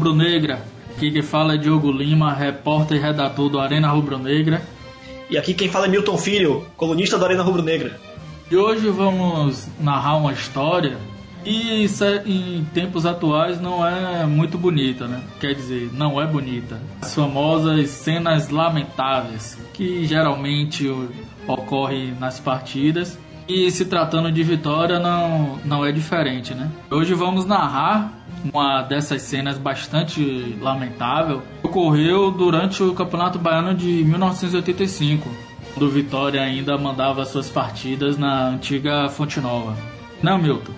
rubro-negra. Aqui quem fala é Diogo Lima, repórter e redator do Arena Rubro-Negra. E aqui quem fala é Milton Filho, colunista do Arena Rubro-Negra. E hoje vamos narrar uma história e em tempos atuais não é muito bonita, né? Quer dizer, não é bonita. As famosas cenas lamentáveis que geralmente ocorrem nas partidas e se tratando de vitória, não, não é diferente, né? Hoje vamos narrar uma dessas cenas bastante lamentável. Ocorreu durante o Campeonato Baiano de 1985, quando Vitória ainda mandava suas partidas na antiga Fonte Nova. Não, Milton?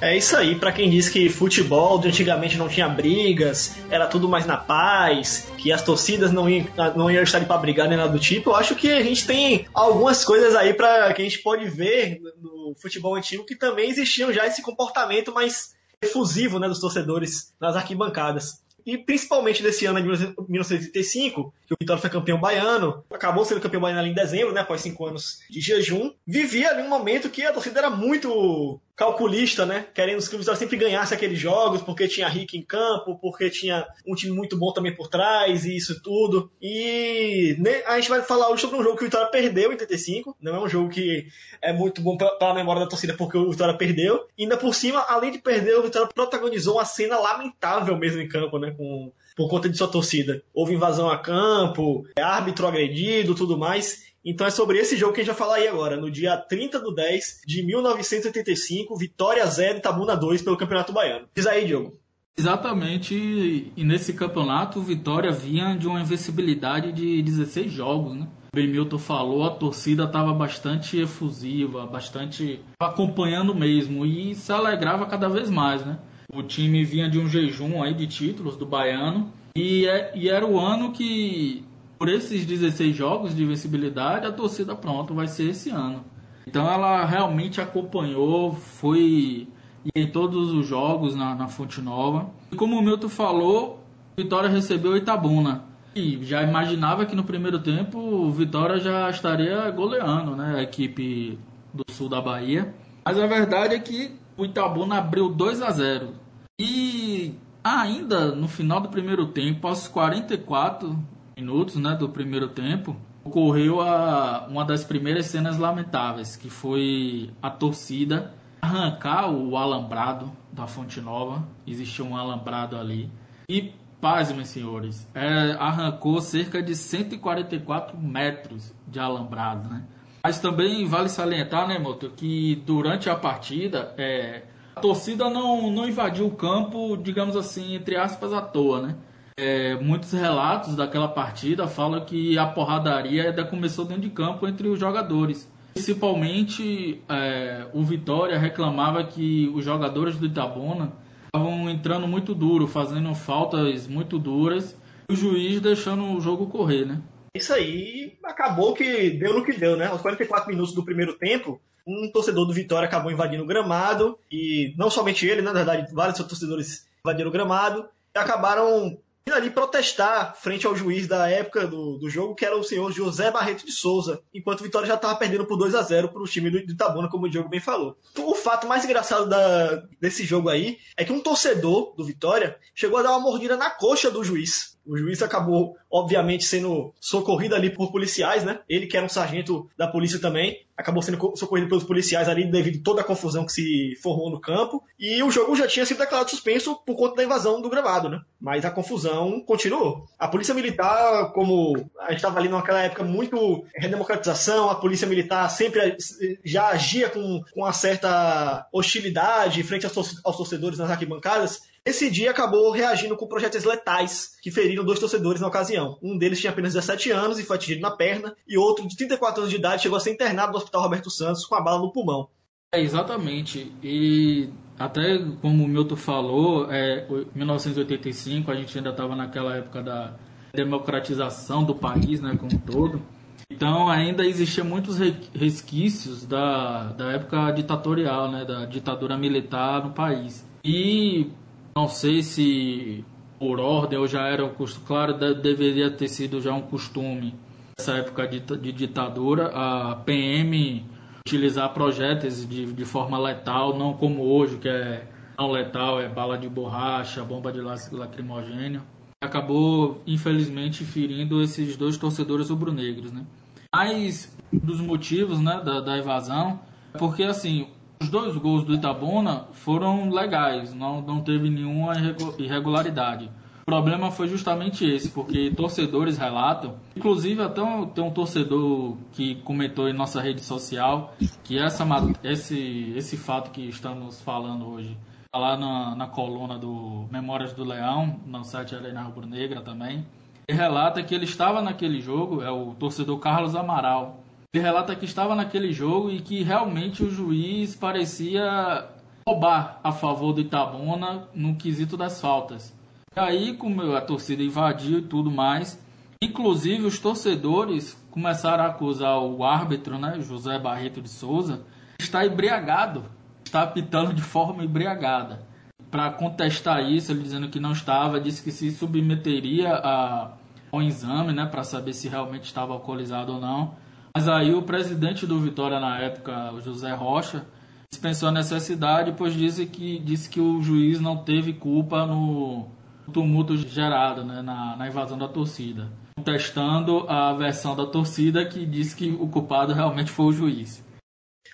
É isso aí, para quem diz que futebol de antigamente não tinha brigas, era tudo mais na paz, que as torcidas não iam, não iam estar ali pra brigar nem nada do tipo, eu acho que a gente tem algumas coisas aí para que a gente pode ver no futebol antigo que também existiam já esse comportamento mais efusivo né, dos torcedores nas arquibancadas. E principalmente desse ano de 1985, que o Vitória foi campeão baiano, acabou sendo campeão baiano ali em dezembro, né, após cinco anos de jejum, vivia ali um momento que a torcida era muito calculista, né? Querendo que o Vitória sempre ganhasse aqueles jogos, porque tinha Rick em campo, porque tinha um time muito bom também por trás e isso tudo. E né, a gente vai falar hoje sobre um jogo que o Vitória perdeu em 85. Não é um jogo que é muito bom para a memória da torcida porque o Vitória perdeu. E ainda por cima, além de perder, o Vitória protagonizou uma cena lamentável mesmo em campo, né? Com, por conta de sua torcida. Houve invasão a campo, árbitro agredido, tudo mais. Então é sobre esse jogo que a gente vai falar aí agora, no dia 30 do 10 de 1985, Vitória 0 Itabuna 2 pelo Campeonato Baiano. Diz aí, Diogo. Exatamente, e nesse campeonato Vitória vinha de uma invencibilidade de 16 jogos, né? Benilton falou, a torcida estava bastante efusiva, bastante acompanhando mesmo e se alegrava cada vez mais, né? O time vinha de um jejum aí de títulos do Baiano e, é, e era o ano que por esses 16 jogos de invencibilidade, a torcida pronto vai ser esse ano. Então ela realmente acompanhou, foi em todos os jogos na, na Fonte Nova. E como o Milton falou, Vitória recebeu Itabuna. E já imaginava que no primeiro tempo Vitória já estaria goleando né, a equipe do sul da Bahia. Mas a verdade é que o Itabuna abriu 2 a 0. E ainda no final do primeiro tempo, aos 44, minutos né, do primeiro tempo, ocorreu a, uma das primeiras cenas lamentáveis, que foi a torcida arrancar o alambrado da Fonte Nova. Existia um alambrado ali. E, paz, meus senhores, é, arrancou cerca de 144 metros de alambrado, né? Mas também vale salientar, né, Moto, que durante a partida é, a torcida não, não invadiu o campo, digamos assim, entre aspas, à toa, né? É, muitos relatos daquela partida falam que a porradaria ainda começou dentro de campo entre os jogadores. Principalmente é, o Vitória reclamava que os jogadores do Itabona estavam entrando muito duro, fazendo faltas muito duras, e o juiz deixando o jogo correr, né? Isso aí acabou que deu no que deu, né? Aos 44 minutos do primeiro tempo, um torcedor do Vitória acabou invadindo o gramado, e não somente ele, na verdade, vários torcedores invadiram o gramado, e acabaram ali protestar frente ao juiz da época do, do jogo, que era o senhor José Barreto de Souza, enquanto o Vitória já estava perdendo por 2 a 0 para o time do Itabuna, como o Diogo bem falou. O fato mais engraçado da, desse jogo aí é que um torcedor do Vitória chegou a dar uma mordida na coxa do juiz. O juiz acabou, obviamente, sendo socorrido ali por policiais, né? Ele que era um sargento da polícia também, acabou sendo socorrido pelos policiais ali devido a toda a confusão que se formou no campo. E o jogo já tinha sido declarado suspenso por conta da invasão do gramado, né? Mas a confusão continuou. A polícia militar, como a gente estava ali naquela época muito redemocratização, a polícia militar sempre já agia com, com uma certa hostilidade frente aos, torcedores nas arquibancadas. Esse dia acabou reagindo com projetos letais que feriram dois torcedores na ocasião. Um deles tinha apenas 17 anos e foi atingido na perna, e outro de 34 anos de idade chegou a ser internado no Hospital Roberto Santos com a bala no pulmão. É, exatamente. E até como o Milton falou, é, 1985 a gente ainda estava naquela época da democratização do país, né, como um todo. Então ainda existiam muitos resquícios da, da época ditatorial, né, da ditadura militar no país. E não sei se por ordem ou já era um costume, claro, deveria ter sido já um costume nessa época de, de ditadura, a PM utilizar projéteis de, de forma letal, não como hoje, que é não letal, é bala de borracha, bomba de lacrimogênio. Acabou, infelizmente, ferindo esses dois torcedores rubro-negros, né? Mais dos motivos né, da, da evasão, porque assim, os dois gols do Itabuna foram legais, não, não teve nenhuma irregularidade. O problema foi justamente esse, porque torcedores relatam, inclusive até tem um torcedor que comentou em nossa rede social que essa, esse, esse fato que estamos falando hoje, tá lá na, na coluna do Memórias do Leão, no site Arena Rubro Negra também, ele relata que ele estava naquele jogo, é o torcedor Carlos Amaral, ele relata que estava naquele jogo e que realmente o juiz parecia roubar a favor do Itabuna no quesito das faltas. E aí, como a torcida invadiu e tudo mais, inclusive os torcedores começaram a acusar o árbitro, né, José Barreto de Souza, está embriagado, está apitando de forma embriagada. Para contestar isso, ele dizendo que não estava, disse que se submeteria a, ao exame, né, para saber se realmente estava alcoolizado ou não. Mas aí o presidente do Vitória na época, o José Rocha, dispensou a necessidade, pois disse que, disse que o juiz não teve culpa no tumulto gerado né, na, na invasão da torcida. Contestando a versão da torcida que disse que o culpado realmente foi o juiz.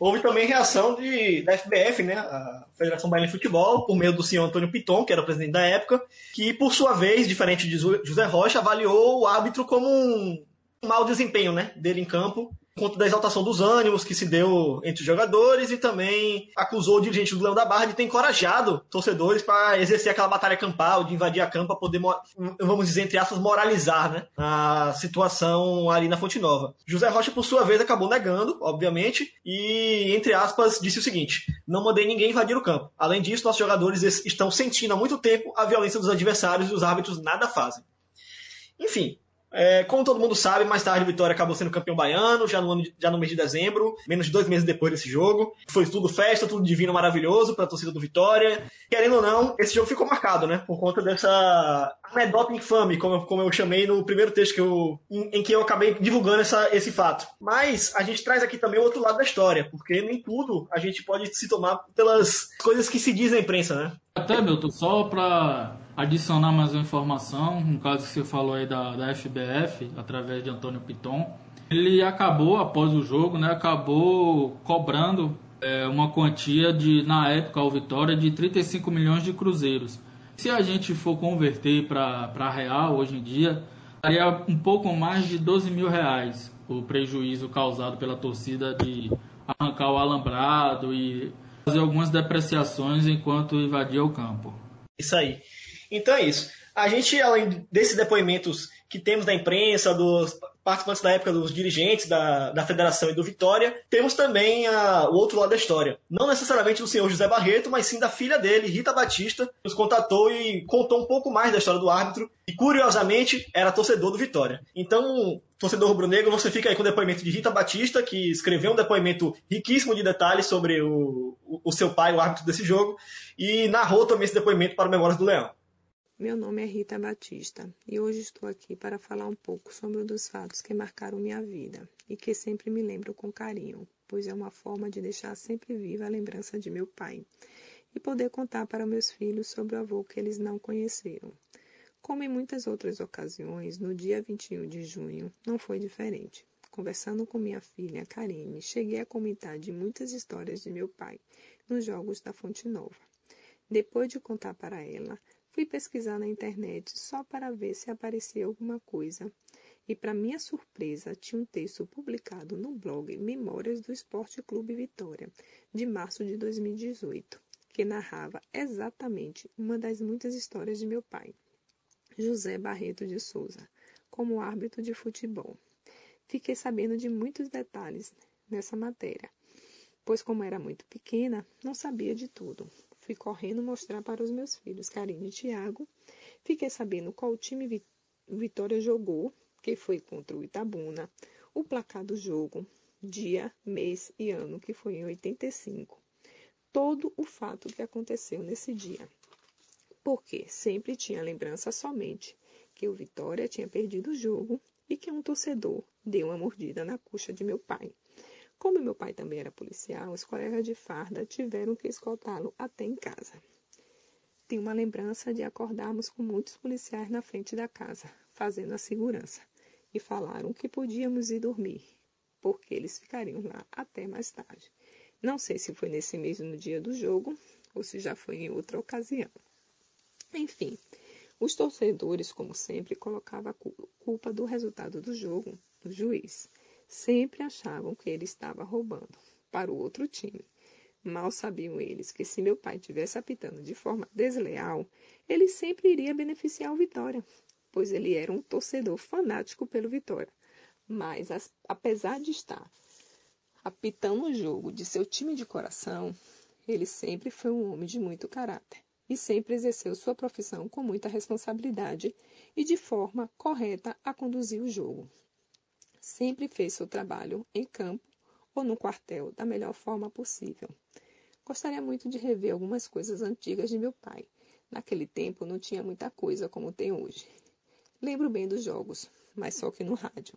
Houve também reação de, da FBF, né, a Federação Baiana de Futebol, por meio do senhor Antônio Piton, que era o presidente da época, que, por sua vez, diferente de José Rocha, avaliou o árbitro como um mau desempenho né, dele em campo conta da exaltação dos ânimos que se deu entre os jogadores e também acusou o dirigente do Leão da Barra de ter encorajado torcedores para exercer aquela batalha campal, de invadir a campo para poder, vamos dizer, entre aspas, moralizar né, a situação ali na Fonte Nova. José Rocha, por sua vez, acabou negando, obviamente, e, entre aspas, disse o seguinte: não mandei ninguém invadir o campo. Além disso, nossos jogadores estão sentindo há muito tempo a violência dos adversários e os árbitros nada fazem. Enfim, é, como todo mundo sabe, mais tarde o Vitória acabou sendo campeão baiano, já no, ano, já no mês de dezembro, menos de dois meses depois desse jogo. Foi tudo festa, tudo divino, maravilhoso para a torcida do Vitória. Querendo ou não, esse jogo ficou marcado, né? Por conta dessa anedota infame, como, como eu chamei no primeiro texto que eu, em, em que eu acabei divulgando essa, esse fato. Mas a gente traz aqui também o outro lado da história, porque nem tudo a gente pode se tomar pelas coisas que se diz na imprensa, né? Até, Milton, só para adicionar mais uma informação, no caso que você falou aí da, da FBF, através de Antônio Piton, ele acabou, após o jogo, né, acabou cobrando é, uma quantia de, na época, ao Vitória, de 35 milhões de cruzeiros. Se a gente for converter para real hoje em dia, daria um pouco mais de 12 mil reais o prejuízo causado pela torcida de arrancar o alambrado e fazer algumas depreciações enquanto invadia o campo. Isso aí. Então é isso. A gente, além desses depoimentos que temos da imprensa, dos participantes da época, dos dirigentes da, da federação e do Vitória, temos também a, o outro lado da história. Não necessariamente do senhor José Barreto, mas sim da filha dele, Rita Batista, que nos contatou e contou um pouco mais da história do árbitro. E curiosamente, era torcedor do Vitória. Então, torcedor rubro-negro, você fica aí com o depoimento de Rita Batista, que escreveu um depoimento riquíssimo de detalhes sobre o, o, o seu pai, o árbitro desse jogo, e narrou também esse depoimento para o Memórias do Leão. Meu nome é Rita Batista e hoje estou aqui para falar um pouco sobre um dos fatos que marcaram minha vida e que sempre me lembro com carinho, pois é uma forma de deixar sempre viva a lembrança de meu pai e poder contar para meus filhos sobre o avô que eles não conheceram. Como em muitas outras ocasiões, no dia 21 de junho não foi diferente. Conversando com minha filha, Karine, cheguei a comentar de muitas histórias de meu pai nos Jogos da Fonte Nova. Depois de contar para ela, Fui pesquisar na internet só para ver se aparecia alguma coisa. E, para minha surpresa, tinha um texto publicado no blog Memórias do Esporte Clube Vitória, de março de 2018, que narrava exatamente uma das muitas histórias de meu pai, José Barreto de Souza, como árbitro de futebol. Fiquei sabendo de muitos detalhes nessa matéria, pois, como era muito pequena, não sabia de tudo. Fui correndo mostrar para os meus filhos, Karine e Tiago. Fiquei sabendo qual time Vitória jogou, que foi contra o Itabuna, o placar do jogo, dia, mês e ano, que foi em 85. Todo o fato que aconteceu nesse dia. Porque sempre tinha lembrança somente que o Vitória tinha perdido o jogo e que um torcedor deu uma mordida na coxa de meu pai. Como meu pai também era policial, os colegas de farda tiveram que escoltá-lo até em casa. Tenho uma lembrança de acordarmos com muitos policiais na frente da casa, fazendo a segurança, e falaram que podíamos ir dormir, porque eles ficariam lá até mais tarde. Não sei se foi nesse mesmo dia do jogo ou se já foi em outra ocasião. Enfim, os torcedores, como sempre, colocavam a culpa do resultado do jogo no juiz. Sempre achavam que ele estava roubando para o outro time. Mal sabiam eles que se meu pai tivesse apitando de forma desleal, ele sempre iria beneficiar o Vitória, pois ele era um torcedor fanático pelo Vitória. Mas, apesar de estar apitando o jogo de seu time de coração, ele sempre foi um homem de muito caráter e sempre exerceu sua profissão com muita responsabilidade e de forma correta a conduzir o jogo. Sempre fez seu trabalho em campo ou no quartel da melhor forma possível. Gostaria muito de rever algumas coisas antigas de meu pai. Naquele tempo não tinha muita coisa como tem hoje. Lembro bem dos jogos, mas só que no rádio.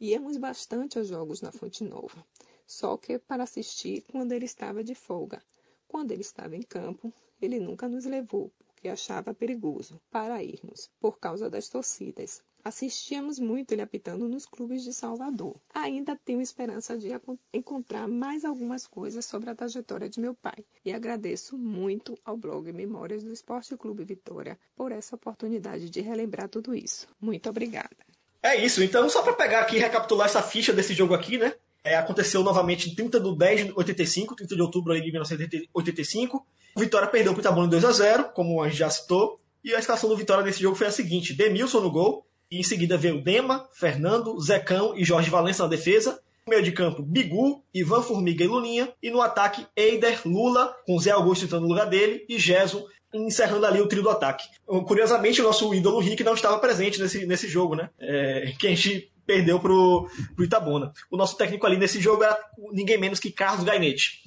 Íamos bastante aos jogos na Fonte Nova só que para assistir quando ele estava de folga. Quando ele estava em campo, ele nunca nos levou, porque achava perigoso para irmos, por causa das torcidas. Assistíamos muito ele apitando nos clubes de Salvador. Ainda tenho esperança de encontrar mais algumas coisas sobre a trajetória de meu pai. E agradeço muito ao blog Memórias do Esporte Clube Vitória por essa oportunidade de relembrar tudo isso. Muito obrigada. É isso, então só para pegar aqui e recapitular essa ficha desse jogo aqui, né? É, aconteceu novamente em 30 de 10 de 85, 30 de outubro de 1985. O Vitória perdeu o Itabuna 2 a 0 como a gente já citou. E a escalação do Vitória nesse jogo foi a seguinte: Demilson no gol, e em seguida veio Dema, Fernando, Zecão e Jorge Valença na defesa. No meio de campo, Bigu, Ivan Formiga e Lulinha. E no ataque, Eider, Lula, com Zé Augusto entrando no lugar dele, e Gesso encerrando ali o trio do ataque. Curiosamente, o nosso ídolo Rick não estava presente nesse, nesse jogo, né? É, que a gente perdeu pro, pro Itabuna. O nosso técnico ali nesse jogo era ninguém menos que Carlos Gainete.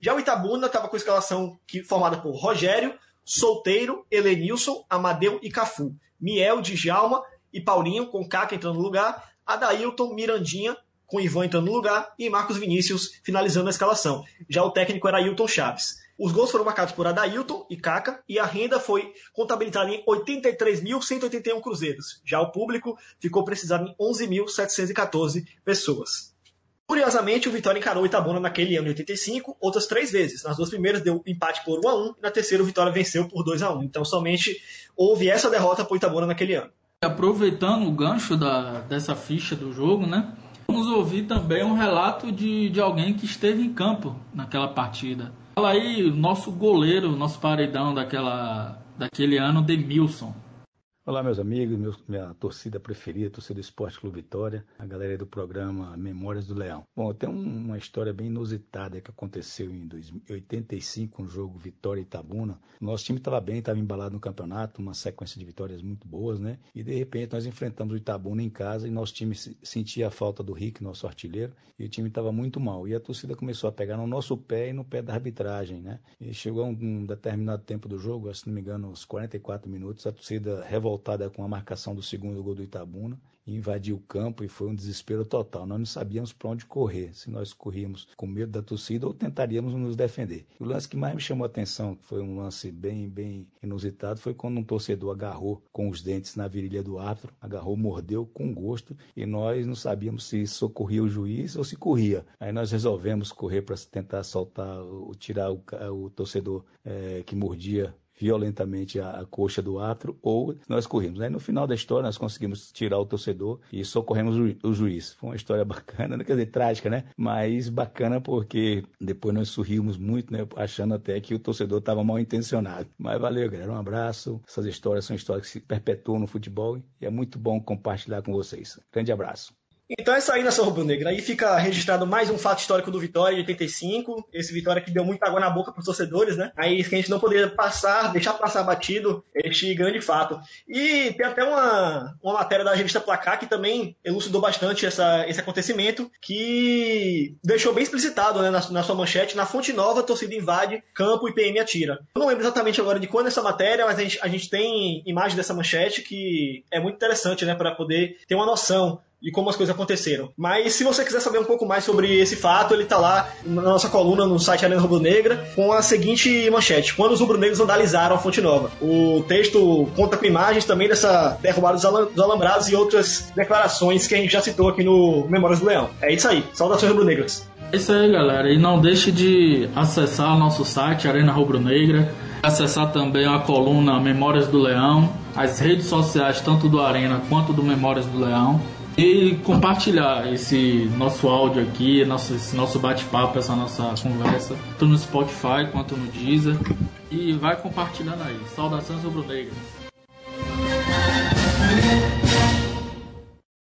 Já o Itabuna estava com a escalação que, formada por Rogério, Solteiro, Elenilson, Amadeu e Cafu. Miel, Djalma e Paulinho, com Caca entrando no lugar. Adailton, Mirandinha, com Ivan entrando no lugar. E Marcos Vinícius finalizando a escalação. Já o técnico era Ailton Chaves. Os gols foram marcados por Adailton e Caca e a renda foi contabilizada em 83.181 cruzeiros. Já o público ficou precisado em 11.714 pessoas. Curiosamente, o Vitória encarou o Itabuna naquele ano de 85 outras três vezes. Nas duas primeiras deu empate por 1 a 1 e na terceira o Vitória venceu por 2 a 1 Então somente houve essa derrota para o Itabuna naquele ano. Aproveitando o gancho da, dessa ficha do jogo, né? Vamos ouvir também um relato de, de alguém que esteve em campo naquela partida. Fala aí, nosso goleiro, nosso paredão daquela, daquele ano, Demilson. Olá, meus amigos, meu, minha torcida preferida, torcida do Esporte Clube Vitória, a galera do programa Memórias do Leão. Bom, tem uma história bem inusitada que aconteceu em 85, um jogo Vitória e Itabuna. Nosso time estava bem, estava embalado no campeonato, uma sequência de vitórias muito boas, né? E de repente nós enfrentamos o Itabuna em casa e nosso time sentia a falta do Rick, nosso artilheiro, e o time estava muito mal. E a torcida começou a pegar no nosso pé e no pé da arbitragem, né? E chegou a um, um determinado tempo do jogo, se não me engano, uns 44 minutos, a torcida revoltada voltada com a marcação do segundo gol do Itabuna, invadiu o campo e foi um desespero total. Nós não sabíamos para onde correr, se nós corríamos com medo da torcida ou tentaríamos nos defender. o lance que mais me chamou a atenção, que foi um lance bem, bem inusitado, foi quando um torcedor agarrou com os dentes na virilha do árbitro, agarrou, mordeu com gosto e nós não sabíamos se socorria o juiz ou se corria. Aí nós resolvemos correr para tentar soltar, tirar o, o torcedor é, que mordia violentamente a, a coxa do atro ou nós corrimos. Aí no final da história nós conseguimos tirar o torcedor e socorremos o, o juiz. Foi uma história bacana, quer dizer, trágica, né? Mas bacana porque depois nós sorrimos muito, né? Achando até que o torcedor estava mal intencionado. Mas valeu, galera. Um abraço. Essas histórias são histórias que se perpetuam no futebol e é muito bom compartilhar com vocês. Grande abraço. Então é isso aí, nação rubro-negra. Aí fica registrado mais um fato histórico do Vitória de 85. Esse Vitória que deu muita água na boca para os torcedores, né? Aí que a gente não poderia passar, deixar passar batido este grande fato. E tem até uma, uma matéria da revista Placar que também elucidou bastante essa, esse acontecimento, que deixou bem explicitado né, na, na sua manchete: na Fonte Nova, torcida invade campo e PM atira. Eu não lembro exatamente agora de quando essa matéria, mas a gente, a gente tem imagem dessa manchete que é muito interessante, né? Para poder ter uma noção e como as coisas aconteceram. Mas se você quiser saber um pouco mais sobre esse fato, ele tá lá na nossa coluna no site Arena Rubro Negra com a seguinte manchete: Quando os rubro-negros vandalizaram a Fonte Nova. O texto conta com imagens também dessa derrubada dos alambrados e outras declarações que a gente já citou aqui no Memórias do Leão. É isso aí. Saudações rubro-negras. É isso aí, galera. E não deixe de acessar o nosso site Arena Rubro Negra acessar também a coluna Memórias do Leão, as redes sociais tanto do Arena quanto do Memórias do Leão e compartilhar esse nosso áudio aqui, nosso, esse nosso bate-papo, essa nossa conversa, tanto no Spotify quanto no Deezer. E vai compartilhando aí. Saudações rubro-negras.